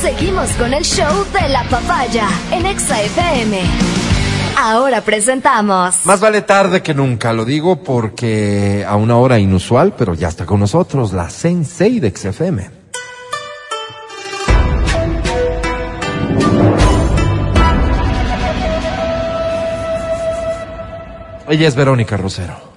Seguimos con el show de la papaya en Exa FM. Ahora presentamos. Más vale tarde que nunca, lo digo porque a una hora inusual, pero ya está con nosotros la Sensei de XFM. Ella es Verónica Rosero.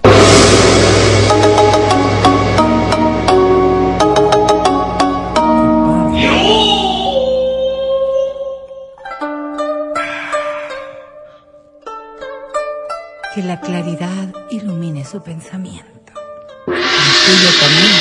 La claridad ilumine su pensamiento. Tuyo también.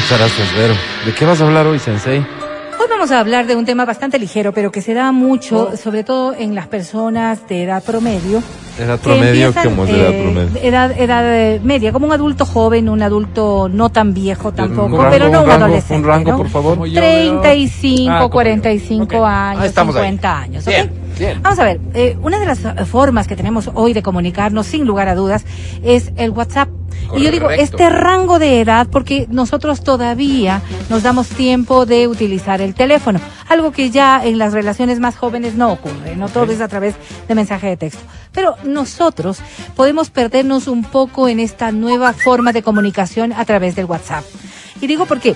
Muchas gracias, Vero. ¿De qué vas a hablar hoy, Sensei? Hoy vamos a hablar de un tema bastante ligero, pero que se da mucho, sobre todo en las personas de edad promedio. Edad promedio, empiezan, ¿cómo es de edad eh, promedio? Edad, edad eh, media, como un adulto joven, un adulto no tan viejo tampoco, rango, pero no un, rango, adolescente. Un rango, ¿no? por favor. 35, Ah, como yo. 45 Ok. años, Ah, estamos ahí. 50 años. Bien, bien. Vamos a ver, eh, una de las formas que tenemos hoy de comunicarnos, sin lugar a dudas, es el WhatsApp. Y yo digo, este rango de edad, porque nosotros todavía nos damos tiempo de utilizar el teléfono, algo que ya en las relaciones más jóvenes no ocurre, no todo es a través de mensaje de texto. Pero nosotros podemos perdernos un poco en esta nueva forma de comunicación a través del WhatsApp. Y digo porque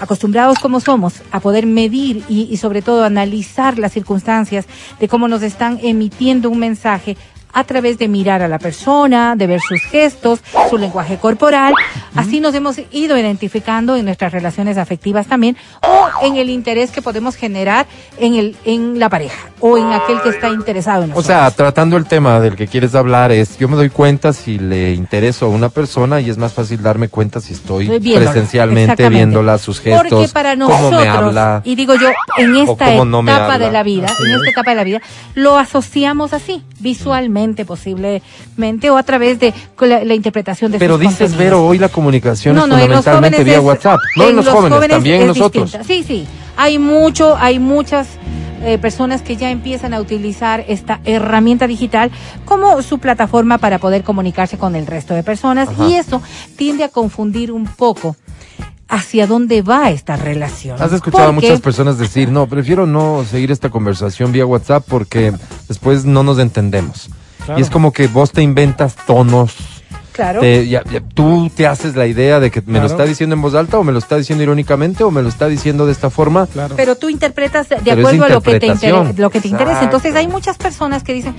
acostumbrados como somos a poder medir y, y sobre todo analizar las circunstancias de cómo nos están emitiendo un mensaje a través de mirar a la persona, de ver sus gestos, su lenguaje corporal. Así nos hemos ido identificando en nuestras relaciones afectivas también o en el interés que podemos generar en el en la pareja o en aquel que está interesado en O nosotros. sea, tratando el tema del que quieres hablar es, yo me doy cuenta si le intereso a una persona y es más fácil darme cuenta si estoy viéndola, presencialmente viéndola, sus gestos, Porque para cómo nosotros, me habla. y digo yo, en o esta cómo no etapa de la vida, en esta etapa de la vida, lo asociamos así, visualmente posiblemente, o a través de la, la interpretación de Pero sus dices. Vero, hoy la comunicación No, es no, fundamentalmente vía es- WhatsApp. No en, los jóvenes, también nosotros. distinta. Sí, sí. Hay mucho, hay muchas eh, personas que ya empiezan a utilizar esta herramienta digital como su plataforma para poder comunicarse con el resto de personas Ajá. y eso tiende a confundir un poco hacia dónde va esta relación. Has escuchado a muchas personas decir, no, prefiero no seguir esta conversación vía WhatsApp porque después no nos entendemos. Y es como que vos te inventas tonos. Claro. te- ya- ya- tú te haces la idea de que me lo está diciendo en voz alta o me lo está diciendo irónicamente o me lo está diciendo de esta forma. Claro. Pero tú interpretas de Pero acuerdo a lo que te, lo que interesa. Exacto. Entonces hay muchas personas que dicen,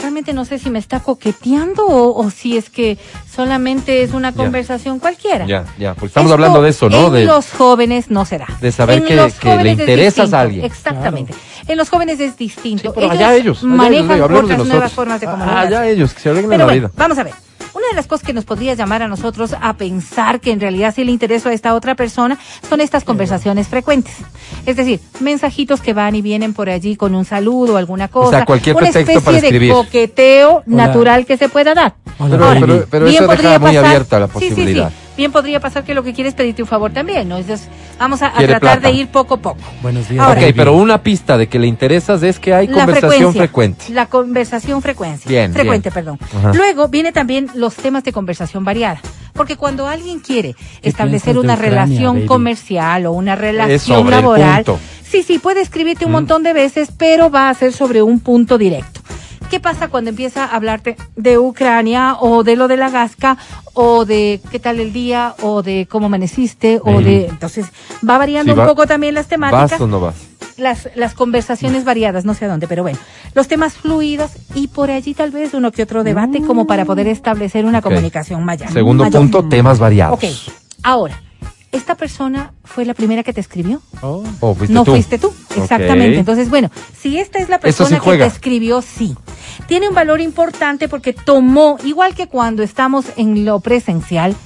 realmente no sé si me está coqueteando o, o si es que solamente es una Ya. conversación cualquiera. Ya, ya, porque estamos Esto hablando de eso, ¿no? En De, los jóvenes no será. de saber En que- le interesas a alguien. Exactamente. En los jóvenes es distinto. Sí, pero allá ellos, allá manejan ellos, de otras nuevas formas de Ah, comunicación. ya ellos, que se arreglen Pero la bueno, vida. vamos a ver. Una de las cosas que nos podría llamar a nosotros a pensar que en realidad sí le interesa a esta otra persona son estas conversaciones frecuentes. Es decir, mensajitos que van y vienen por allí con un saludo o alguna cosa. cualquier una especie para de coqueteo natural que se pueda dar. Hola, Ahora, pero- pero bien eso deja muy abierta la Sí, sí, sí. Bien podría pasar que lo que quieres es pedirte un favor también, ¿no? Entonces, vamos a, tratar plata. de ir poco a poco. Buenos días. Ahora- ok, pero una pista de que le interesas es que hay La conversación frecuencia, frecuente. La conversación frecuencia. Bien, frecuente, bien. perdón. Ajá. Luego viene también los temas de conversación variada. Porque cuando alguien quiere establecer una Ucrania, relación baby? comercial o una relación laboral, sí, sí, puede escribirte un montón de veces, pero va a ser sobre un punto directo. ¿Qué pasa cuando empieza a hablarte de Ucrania o de lo de la gasca o de qué tal el día o de cómo amaneciste o de entonces va variando Sí, un poco también las temáticas ¿Vas o no vas? las, las conversaciones variadas, no sé a dónde, pero bueno, los temas fluidos y por allí tal vez uno que otro debate como para poder establecer una comunicación mayor. Segundo mayor. punto, temas variados. Ok, ahora, ¿esta persona fue la primera que te escribió? Oh, Oh, fuiste no tú. fuiste tú, exactamente. Entonces, bueno, si esta es la sí persona que te escribió, sí. Tiene un valor importante porque tomó, igual que cuando estamos en lo presencial,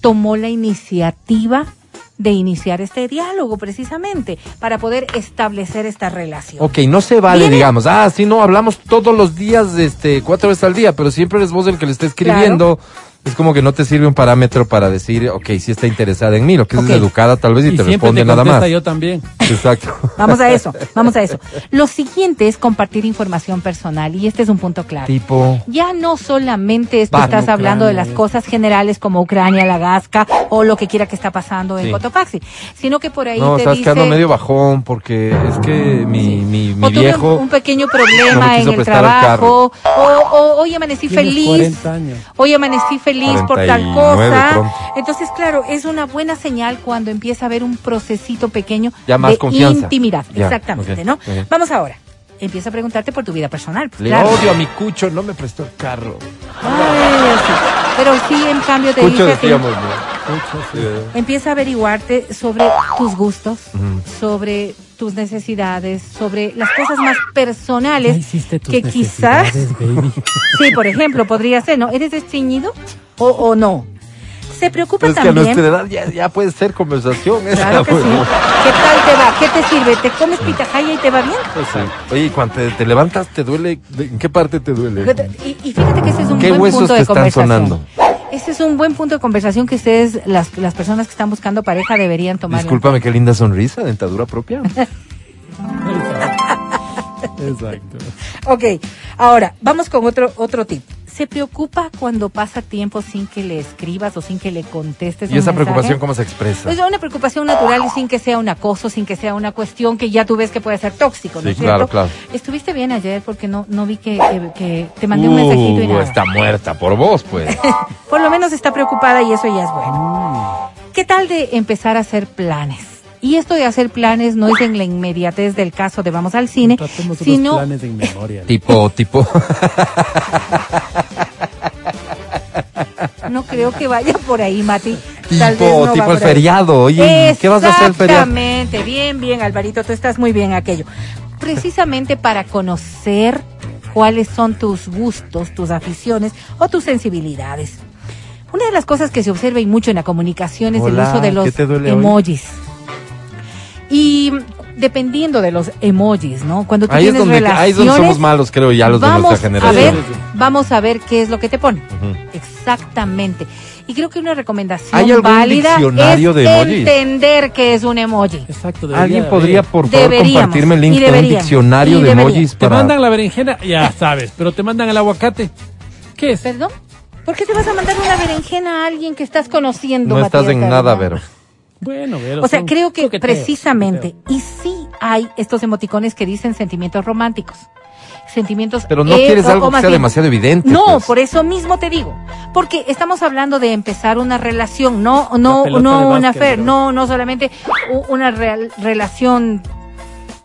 tomó la iniciativa de iniciar este diálogo precisamente para poder establecer esta relación. Ok, no se vale, Viene- digamos, ah, sí, no, hablamos todos los días, este, cuatro veces al día, pero siempre eres vos el que le está escribiendo. Es como que no te sirve un parámetro para decir, ok, si está interesada en mí, lo que es educada tal vez y, Y te responde te nada más. yo también. Exacto. Vamos a eso, vamos a eso. Lo siguiente es compartir información personal y este es un punto clave. tipo, Ya no solamente es que Va, estás Ucrania, hablando de las cosas generales como Ucrania, la Gasca o lo que quiera que está pasando en Sí. Cotopaxi, sino que por ahí no, te estás dice quedando medio bajón porque es que mi, mi, mi o viejo... un, un pequeño no problema me en el prestar el trabajo o, o hoy amanecí Tienes feliz 40 años. Hoy amanecí feliz por tal 49 cosa. pronto. Entonces, claro, es una buena señal cuando empieza a haber un procesito pequeño Ya más de confianza. intimidad. Ya, Exactamente, ¿no? Vamos ahora. Empieza a preguntarte por tu vida personal. pues, Le claro. odio a mi cucho, no me prestó el carro. Ay, sí. Pero sí, en cambio, te Cucho ¿verdad? empieza a averiguarte sobre tus gustos, sobre tus necesidades, sobre las cosas más Ya personales hiciste tus que quizás baby. Sí, por ejemplo, podría ser, ¿no? ¿Eres estreñido o, o no? Se preocupa Es que a también. nuestra edad ya, ya puede ser conversación. esa, Claro que sí. ¿no? ¿Qué tal te va? ¿Qué te sirve? ¿Te comes pitahaya y te va bien? Pues. Oye, cuando te, te levantas, ¿te duele? ¿De- ¿En qué parte te duele? Y, y fíjate que ese es un ¿Qué buen huesos punto te de están conversación. sonando? Ese es un buen punto de conversación que ustedes, las, las personas que están buscando pareja, deberían tomar. Discúlpame, qué linda sonrisa, dentadura propia. Exacto. Ok, ahora vamos con otro otro tip. ¿Se preocupa cuando pasa tiempo sin que le escribas o sin que le contestes? ¿Y un esa mensaje? preocupación cómo se expresa? Es una preocupación natural y sin que sea un acoso, sin que sea una cuestión que ya tú ves que puede ser tóxico, ¿no Sí, claro, claro. Estuviste bien ayer porque no no vi que, que- que te mandé un mensajito y Uh, nada. está muerta por vos, pues. Por lo menos está preocupada y eso ya es bueno. ¿Qué tal de empezar a hacer planes? Y esto de hacer planes no es en la inmediatez del caso de vamos al cine, unos sino planes en memoria. tipo, tipo. no creo que vaya por ahí, Mati. Tal vez Tipo, no tipo el feriado. Oye, ¿qué vas a hacer el feriado? Exactamente, bien, bien, Alvarito, tú estás muy bien en aquello. Precisamente para conocer cuáles son tus gustos, tus aficiones o tus sensibilidades. Una de las cosas que se observa y mucho en la comunicación es Hola, el uso de los ¿qué te duele hoy? Dependiendo de los emojis, ¿no? Cuando tú Ahí es, tienes donde, ahí es donde somos relaciones, malos, creo, ya los de vamos nuestra a generación. ver, vamos a ver qué es lo que te pone. Exactamente. Y creo que una recomendación ¿Hay algún válida diccionario es de emojis? entender qué es un emoji. Exacto. ¿Alguien de podría, haber. por favor, Deberíamos, compartirme el link de un diccionario de emojis Te para... mandan la berenjena, ya sabes, pero te mandan el aguacate. ¿Qué es? ¿Perdón? ¿Por qué te vas a mandar una berenjena a alguien que estás conociendo? No estás en nada, Vero. Bueno, pero O sea, son creo que precisamente, y sí hay estos emoticones que dicen sentimientos románticos. Sentimientos. Pero no eh, quieres algo que más sea bien- demasiado evidente. No, pues. por eso mismo te digo. Porque estamos hablando de empezar una relación, no, no, no una bro. no, no solamente una real- relación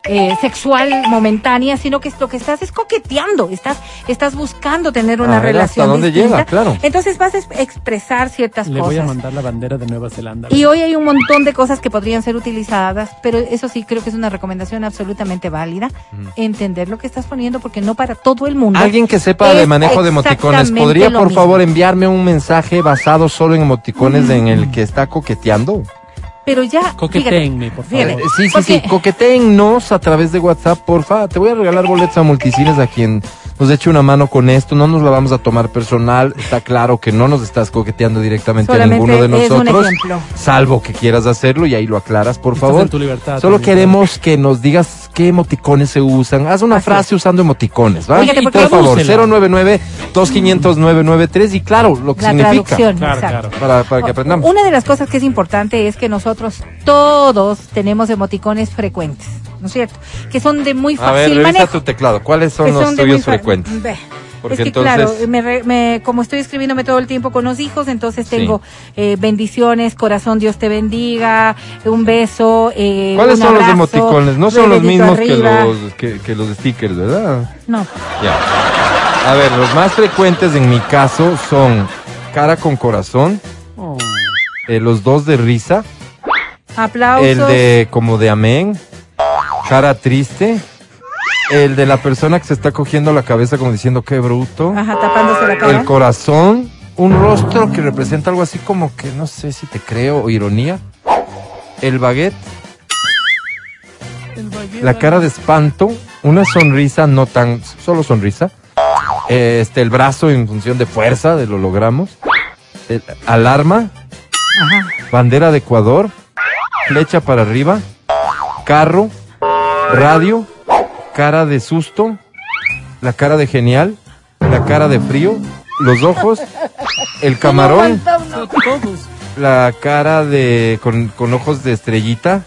eh, sexual momentánea, sino que lo que estás es coqueteando, estás, estás buscando tener una A ver, relación ¿hasta dónde distinta. llega? Claro. Entonces vas a es- expresar ciertas Le cosas. voy a mandar la bandera de Nueva Zelanda. Y hoy hay un montón de cosas que podrían ser utilizadas, pero eso sí creo que es una recomendación absolutamente válida, entender lo que estás poniendo, porque no para todo el mundo. Alguien que sepa de manejo de emoticones, ¿podría por mismo. favor enviarme un mensaje basado solo en emoticones en el que está coqueteando? Pero ya. Coquetéenme, por favor. fíjate, sí, sí, porque- sí, coquetéennos a través de WhatsApp, porfa. Te voy a regalar boletos a multicines a quien nos eche una mano con esto. No nos la vamos a tomar personal. Está claro que no nos estás coqueteando directamente a ninguno de es un nosotros. ejemplo. Salvo que quieras hacerlo y ahí lo aclaras, por Estás favor. en tu libertad Solo también, queremos que nos digas qué emoticones se usan. Haz una Así frase usando emoticones, ¿va? Fíjate, porque por favor, tradúcela. 099-2500-993 y claro, lo que la significa. traducción, Claro, exacto. claro. Para, para que aprendamos. Una de las cosas que es importante es que nosotros todos tenemos emoticones frecuentes, ¿no es cierto? Que son de muy A fácil ver, revisa manejo. tu teclado. ¿Cuáles son los son tuyos frecuentes? Ve, Porque es que entonces- claro, me re- me- como estoy escribiéndome todo el tiempo con los hijos, entonces Sí. tengo eh, bendiciones, corazón Dios te bendiga, un beso, eh, ¿Cuáles un son los abrazo, emoticones? No son los mismos que los, que, que los stickers, ¿verdad? No, Ya. A ver, los más frecuentes en mi caso son cara con corazón, Oh. eh, los dos de risa, aplausos. el de como de amén, cara triste, el de la persona que se está cogiendo la cabeza como diciendo qué bruto, Ajá, tapándose la cara. el corazón, un rostro que representa algo así como que no sé si te creo o ironía, el baguette, la cara de espanto, una sonrisa no tan, solo sonrisa, este, el brazo en función de fuerza, de lo logramos, el- alarma, Ajá. bandera de Ecuador, flecha para arriba, carro, radio, cara de susto, la cara de genial, la cara de frío, los ojos, el camarón, la cara de con, con ojos de estrellita,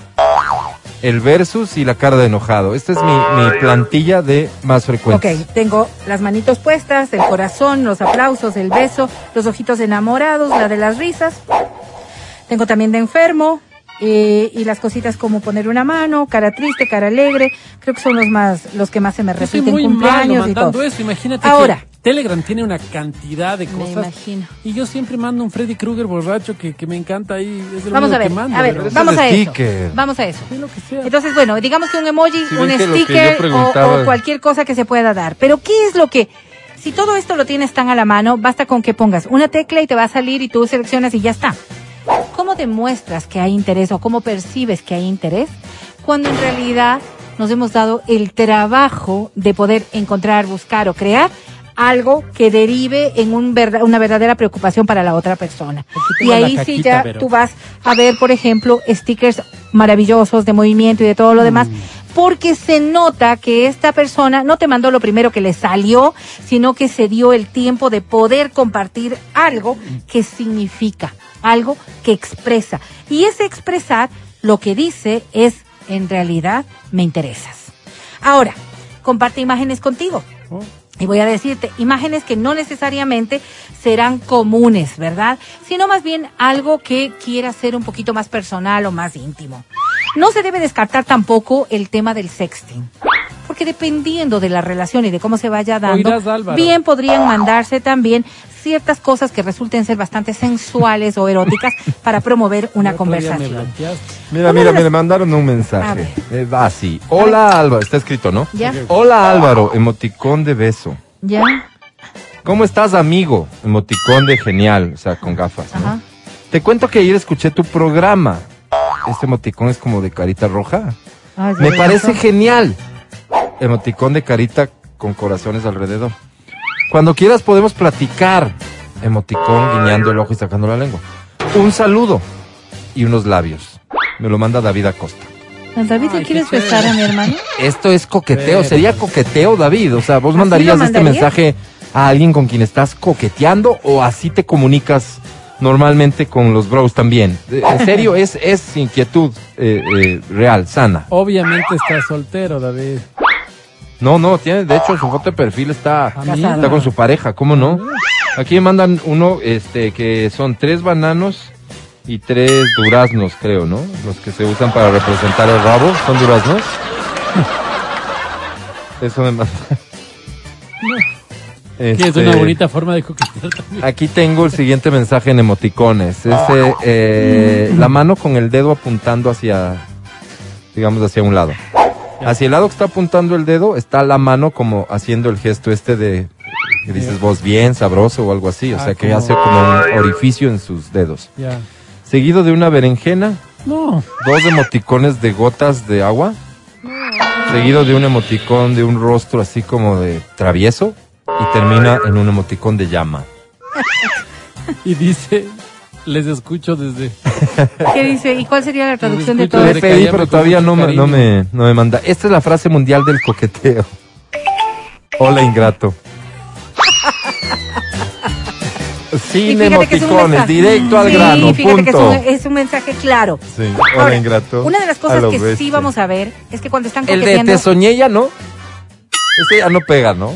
el versus y la cara de enojado. Esta es mi, mi plantilla de más Ok, frecuentes. tengo las manitos puestas, el corazón, los aplausos, el beso, los ojitos enamorados, la de las risas. Tengo también de enfermo eh, y las cositas como poner una mano, cara triste, cara alegre. Creo que son los más, los que más se me Yo soy repiten, muy malo cumpleaños y mandando todo. eso. Imagínate Ahora. que Telegram tiene una cantidad de Me cosas. imagino. Y yo siempre mando un Freddy Krueger borracho que, que me encanta ahí. Es Vamos a ver, que mando, a ver, vamos a eso. Vamos a eso. Sí, lo que sea. Entonces, bueno, digamos que un emoji, un sticker o- o, cualquier cosa que se pueda dar. Pero ¿qué es lo que... Si todo esto lo tienes tan a la mano, basta con que pongas una tecla y te va a salir y tú seleccionas y ya está. ¿Cómo demuestras que hay interés o cómo percibes que hay interés? Cuando en realidad nos hemos dado el trabajo de poder encontrar, buscar o crear algo que derive en un una verdadera preocupación para la otra persona. Y ahí sí ya pero- tú vas a ver, por ejemplo, stickers maravillosos de movimiento y de todo lo demás, porque se nota que esta persona no te mandó lo primero que le salió, sino que se dio el tiempo de poder compartir algo que significa, algo que expresa. Y ese expresar lo que dice es, en realidad, me interesas. Ahora, comparte imágenes contigo. Oh. Y voy a decirte, imágenes que no necesariamente serán comunes, ¿verdad? Sino más bien algo que quiera ser un poquito más personal o más íntimo. No se debe descartar tampoco el tema del sexting. Porque dependiendo de la relación y de cómo se vaya dando, Oirás, bien podrían mandarse también ciertas cosas que resulten ser bastante sensuales o eróticas para promover una conversación. Mira, mira, me mandaron un mensaje. Eh, va así. Hola Álvaro, está escrito, ¿no? ¿Ya? Hola Álvaro, emoticón de beso. ¿Ya? ¿Cómo estás, amigo? Emoticón de genial, o sea, con gafas. ¿no? Ajá. Te cuento que ayer escuché tu programa. Este emoticón es como de carita roja. Ay, Me parece genial. Emoticón de carita con corazones alrededor. Cuando quieras podemos platicar. Emoticón guiñando el ojo y sacando la lengua. Un saludo y unos labios. Me lo manda David Acosta. David, ¿te quieres besar a mi hermano? Esto es coqueteo, Pero- sería coqueteo, David. O sea, vos ¿Así mandarías este mensaje a alguien con quien estás coqueteando o así te comunicas normalmente con los bros también. En serio, es, es inquietud eh, eh, real, sana. Obviamente estás soltero, David. No, no, tiene, de hecho, su foto de perfil está, está con su pareja, ¿cómo no? Aquí me mandan uno, este, que son tres bananos y tres duraznos, creo, ¿no? Los que se usan para representar el rabo, ¿son duraznos? Eso me manda. Que es Este, una bonita forma de coquetear también. Aquí tengo el siguiente mensaje en emoticones. Es eh, la mano con el dedo apuntando hacia, digamos, hacia un lado. Hacia el lado que está apuntando el dedo está la mano como haciendo el gesto este de, que dices vos, bien, sabroso o algo así. O Ah, sea, que hace como un orificio en sus dedos. Seguido de una berenjena, No. dos emoticones de gotas de agua. Seguido de un emoticón de un rostro así como de travieso. Y termina en un emoticón de llama. Y dice, les escucho desde... ¿Qué dice? ¿Y cuál sería la traducción de todo Le pedí, pero todavía no me, no, me, no me manda. Esta es la frase mundial del coqueteo. Hola, ingrato. Sin emoticones, directo al Sí, grano, fíjate que es un, es un mensaje claro. Sí, hola, Ahora, ingrato. Una de las cosas que sí vamos a ver es que cuando están El de coqueteando... Te soñé ya no. Ese ya no pega, ¿no?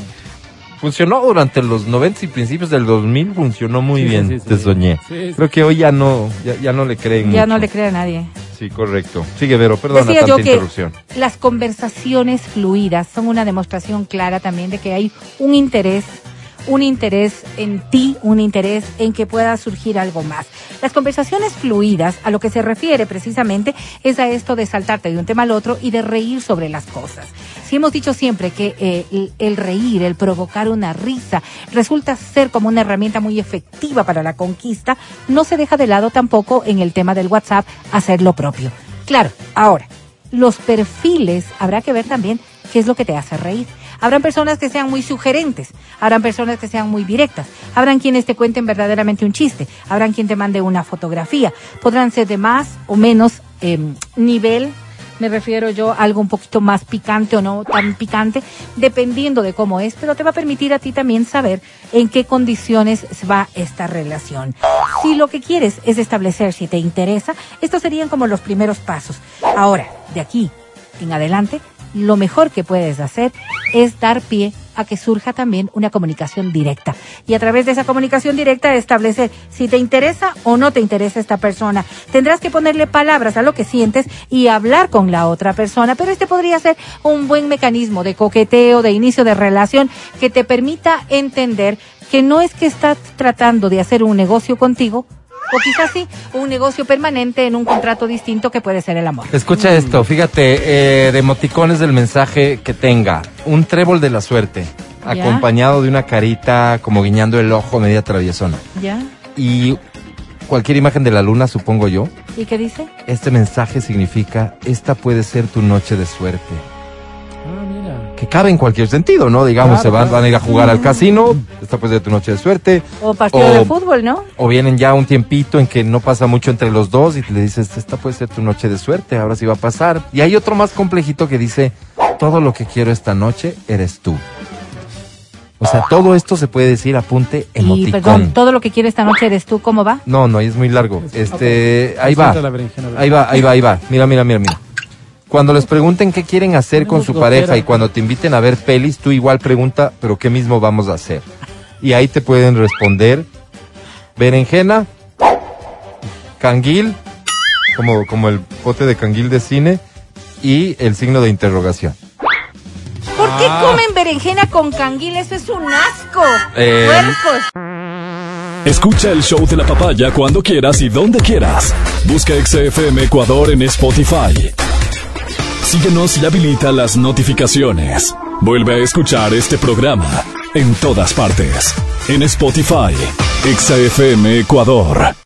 Funcionó durante los 90 y principios del 2000, funcionó muy Sí, bien, sí, sí, Te sí. soñé. Sí, sí. Creo que hoy ya no, ya, ya no le creen Ya mucho. no le cree a nadie. Sí, correcto. Sigue, Vero, perdona Decía tanta yo que interrupción. las conversaciones fluidas son una demostración clara también de que hay un interés, un interés en ti, un interés en que pueda surgir algo más. Las conversaciones fluidas a lo que se refiere precisamente es a esto de saltarte de un tema al otro y de reír sobre las cosas. Si hemos dicho siempre que eh, el, el reír, el provocar una risa, resulta ser como una herramienta muy efectiva para la conquista, no se deja de lado tampoco en el tema del WhatsApp hacer lo propio. Claro, ahora, los perfiles habrá que ver también qué es lo que te hace reír. Habrán personas que sean muy sugerentes, habrán personas que sean muy directas, habrán quienes te cuenten verdaderamente un chiste, habrán quien te mande una fotografía, podrán ser de más o menos eh, nivel me refiero yo a algo un poquito más picante o no tan picante, dependiendo de cómo es, pero te va a permitir a ti también saber en qué condiciones va esta relación. Si lo que quieres es establecer si te interesa, estos serían como los primeros pasos. Ahora, de aquí en adelante, lo mejor que puedes hacer es dar pie a que surja también una comunicación directa. Y a través de esa comunicación directa establecer si te interesa o no te interesa esta persona. Tendrás que ponerle palabras a lo que sientes y hablar con la otra persona, pero este podría ser un buen mecanismo de coqueteo, de inicio de relación que te permita entender que no es que estás tratando de hacer un negocio contigo, o quizás sí, un negocio permanente en un contrato distinto que puede ser el amor. Escucha esto, fíjate, eh, de emoticones del mensaje que tenga. Un trébol de la suerte, Ya. acompañado de una carita como guiñando el ojo media traviesona. ¿Ya? Y cualquier imagen de la luna, supongo yo. ¿Y qué dice? Este mensaje significa, esta puede ser tu noche de suerte. Que cabe en cualquier sentido, ¿no? Digamos, Claro, se van, claro. van a ir a jugar al casino, esta puede ser tu noche de suerte. O partido O- de fútbol, ¿no? O vienen ya un tiempito en que no pasa mucho entre los dos y le dices, esta puede ser tu noche de suerte, ahora sí va a pasar. Y hay otro más complejito que dice, todo lo que quiero esta noche eres tú. O sea, todo esto se puede decir apunte Y emoticón. perdón, todo lo que quiere esta noche eres tú, ¿cómo va? No, no, ahí es muy largo. Este, ahí va. La berenjena, Ahí va, ahí va, ahí va. Mira, mira, mira, mira. Cuando les pregunten qué quieren hacer con su pareja y cuando te inviten a ver pelis, tú igual pregunta, pero qué mismo vamos a hacer. Y ahí te pueden responder berenjena, canguil, como, como el pote de canguil de cine, y el signo de interrogación. ¿Por qué Ah. comen berenjena con canguil? Eso es un asco. Eh, Puercos. Escucha el show de la papaya cuando quieras y donde quieras. Busca XFM Ecuador en Spotify. Síguenos y habilita las notificaciones. Vuelve a escuchar este programa en todas partes. En Spotify, XFM Ecuador.